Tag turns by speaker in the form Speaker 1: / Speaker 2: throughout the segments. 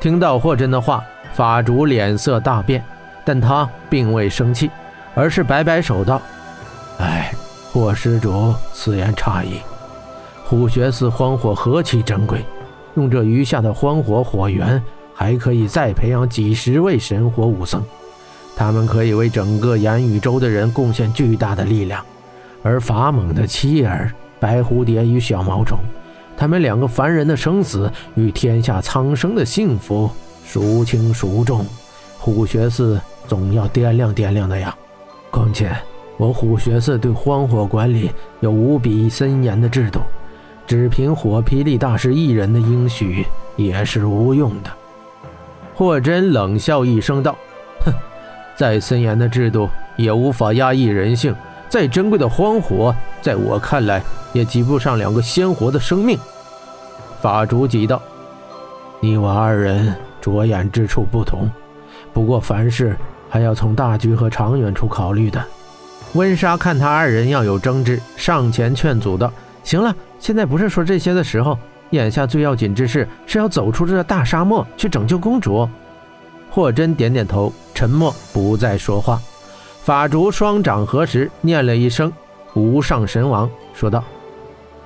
Speaker 1: 听到霍真的话，法主脸色大变，但他并未生气，而是摆摆手道：“哎，霍施主此言差矣。虎穴寺荒火何其珍贵，用这余下的荒火火源，还可以再培养几十位神火武僧，他们可以为整个炎宇宙的人贡献巨大的力量。而法猛的妻儿白蝴蝶与小毛虫。”他们两个凡人的生死与天下苍生的幸福孰轻孰重？虎穴寺总要掂量掂量的呀。况且我虎穴寺对荒火管理有无比森严的制度，只凭火霹雳大师一人的应许也是无用的。霍真冷笑一声道：“哼，再森严的制度也无法压抑人性。再珍贵的荒火，在我看来也及不上两个鲜活的生命。”法主急道：“你我二人着眼之处不同，不过凡事还要从大局和长远处考虑的。”温莎看他二人要有争执，上前劝阻道：“行了，现在不是说这些的时候，眼下最要紧之事是要走出这大沙漠，去拯救公主。”霍真点点头，沉默，不再说话。法主双掌合十，念了一声“无上神王”，说道：“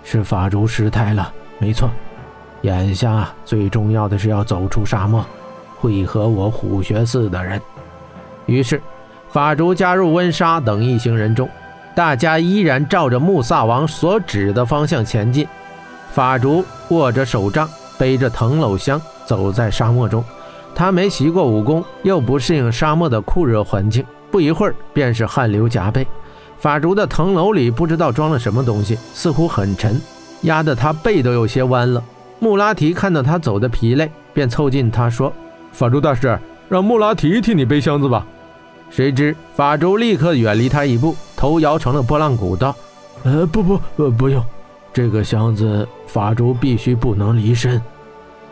Speaker 1: 是法主失态了，没错。”眼下最重要的是要走出沙漠，会合我虎穴寺的人。于是，法竹加入温莎等一行人中，大家依然照着穆萨王所指的方向前进。法竹握着手杖，背着藤篓箱，走在沙漠中。他没习过武功，又不适应沙漠的酷热环境，不一会儿便是汗流浃背。法竹的藤篓里不知道装了什么东西，似乎很沉，压得他背都有些弯了。穆拉提看到他走的疲累，便凑近他说：“
Speaker 2: 法珠大师，让穆拉提替你背箱子吧。”
Speaker 1: 谁知法珠立刻远离他一步，头摇成了拨浪鼓，道：“
Speaker 3: 呃，不不，呃，不用，这个箱子法珠必须不能离身。”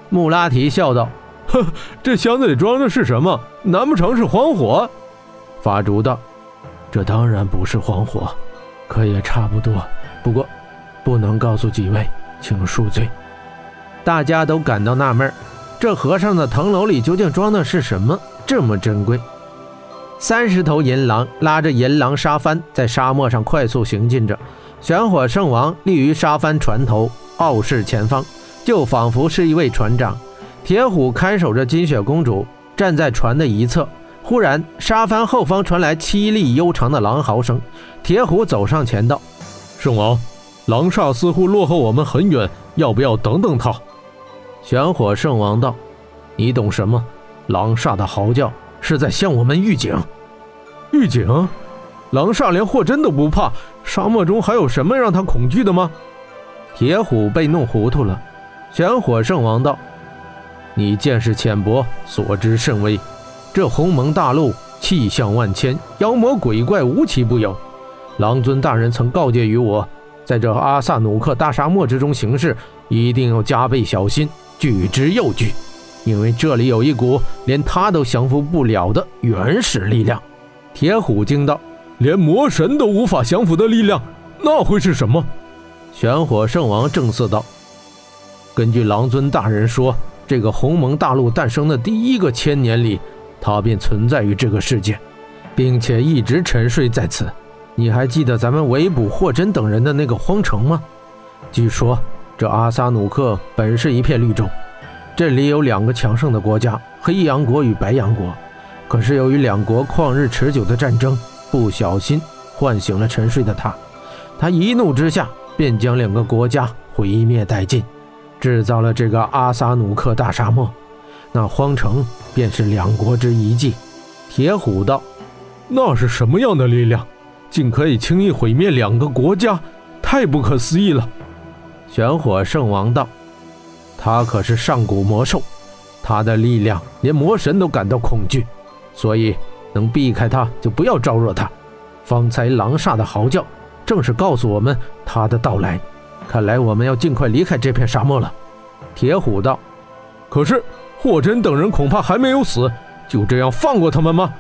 Speaker 1: 穆拉提笑道：“
Speaker 2: 呵，这箱子里装的是什么？难不成是荒火？”
Speaker 1: 法珠道：“
Speaker 3: 这当然不是荒火，可也差不多。不过，不能告诉几位，请恕罪。”
Speaker 1: 大家都感到纳闷这和尚的藤篓里究竟装的是什么？这么珍贵？三十头银狼拉着银狼沙帆在沙漠上快速行进着，玄火圣王立于沙帆船头，傲视前方，就仿佛是一位船长。铁虎看守着金雪公主，站在船的一侧。忽然，沙帆后方传来凄厉悠长的狼嚎声。铁虎走上前道：“
Speaker 2: 圣王，狼煞似乎落后我们很远，要不要等等他？”
Speaker 1: 玄火圣王道：“你懂什么？狼煞的嚎叫是在向我们预警。
Speaker 2: 预警？狼煞连霍真都不怕，沙漠中还有什么让他恐惧的吗？”
Speaker 1: 铁虎被弄糊涂了。玄火圣王道：“你见识浅薄，所知甚微。这鸿蒙大陆气象万千，妖魔鬼怪无奇不有。狼尊大人曾告诫于我，在这阿萨努克大沙漠之中行事，一定要加倍小心。”拒之又拒，因为这里有一股连他都降服不了的原始力量。铁虎惊道：“
Speaker 2: 连魔神都无法降服的力量，那会是什么？”
Speaker 1: 玄火圣王正色道：“根据狼尊大人说，这个鸿蒙大陆诞生的第一个千年里，它便存在于这个世界，并且一直沉睡在此。你还记得咱们围捕霍真等人的那个荒城吗？据说……”这阿萨努克本是一片绿洲，这里有两个强盛的国家——黑羊国与白羊国。可是由于两国旷日持久的战争，不小心唤醒了沉睡的他。他一怒之下，便将两个国家毁灭殆尽，制造了这个阿萨努克大沙漠。那荒城便是两国之遗迹。铁虎道：“
Speaker 2: 那是什么样的力量，竟可以轻易毁灭两个国家？太不可思议了！”
Speaker 1: 玄火圣王道：“他可是上古魔兽，他的力量连魔神都感到恐惧，所以能避开他就不要招惹他。方才狼煞的嚎叫，正是告诉我们他的到来。看来我们要尽快离开这片沙漠了。”铁虎道：“
Speaker 2: 可是霍真等人恐怕还没有死，就这样放过他们吗？”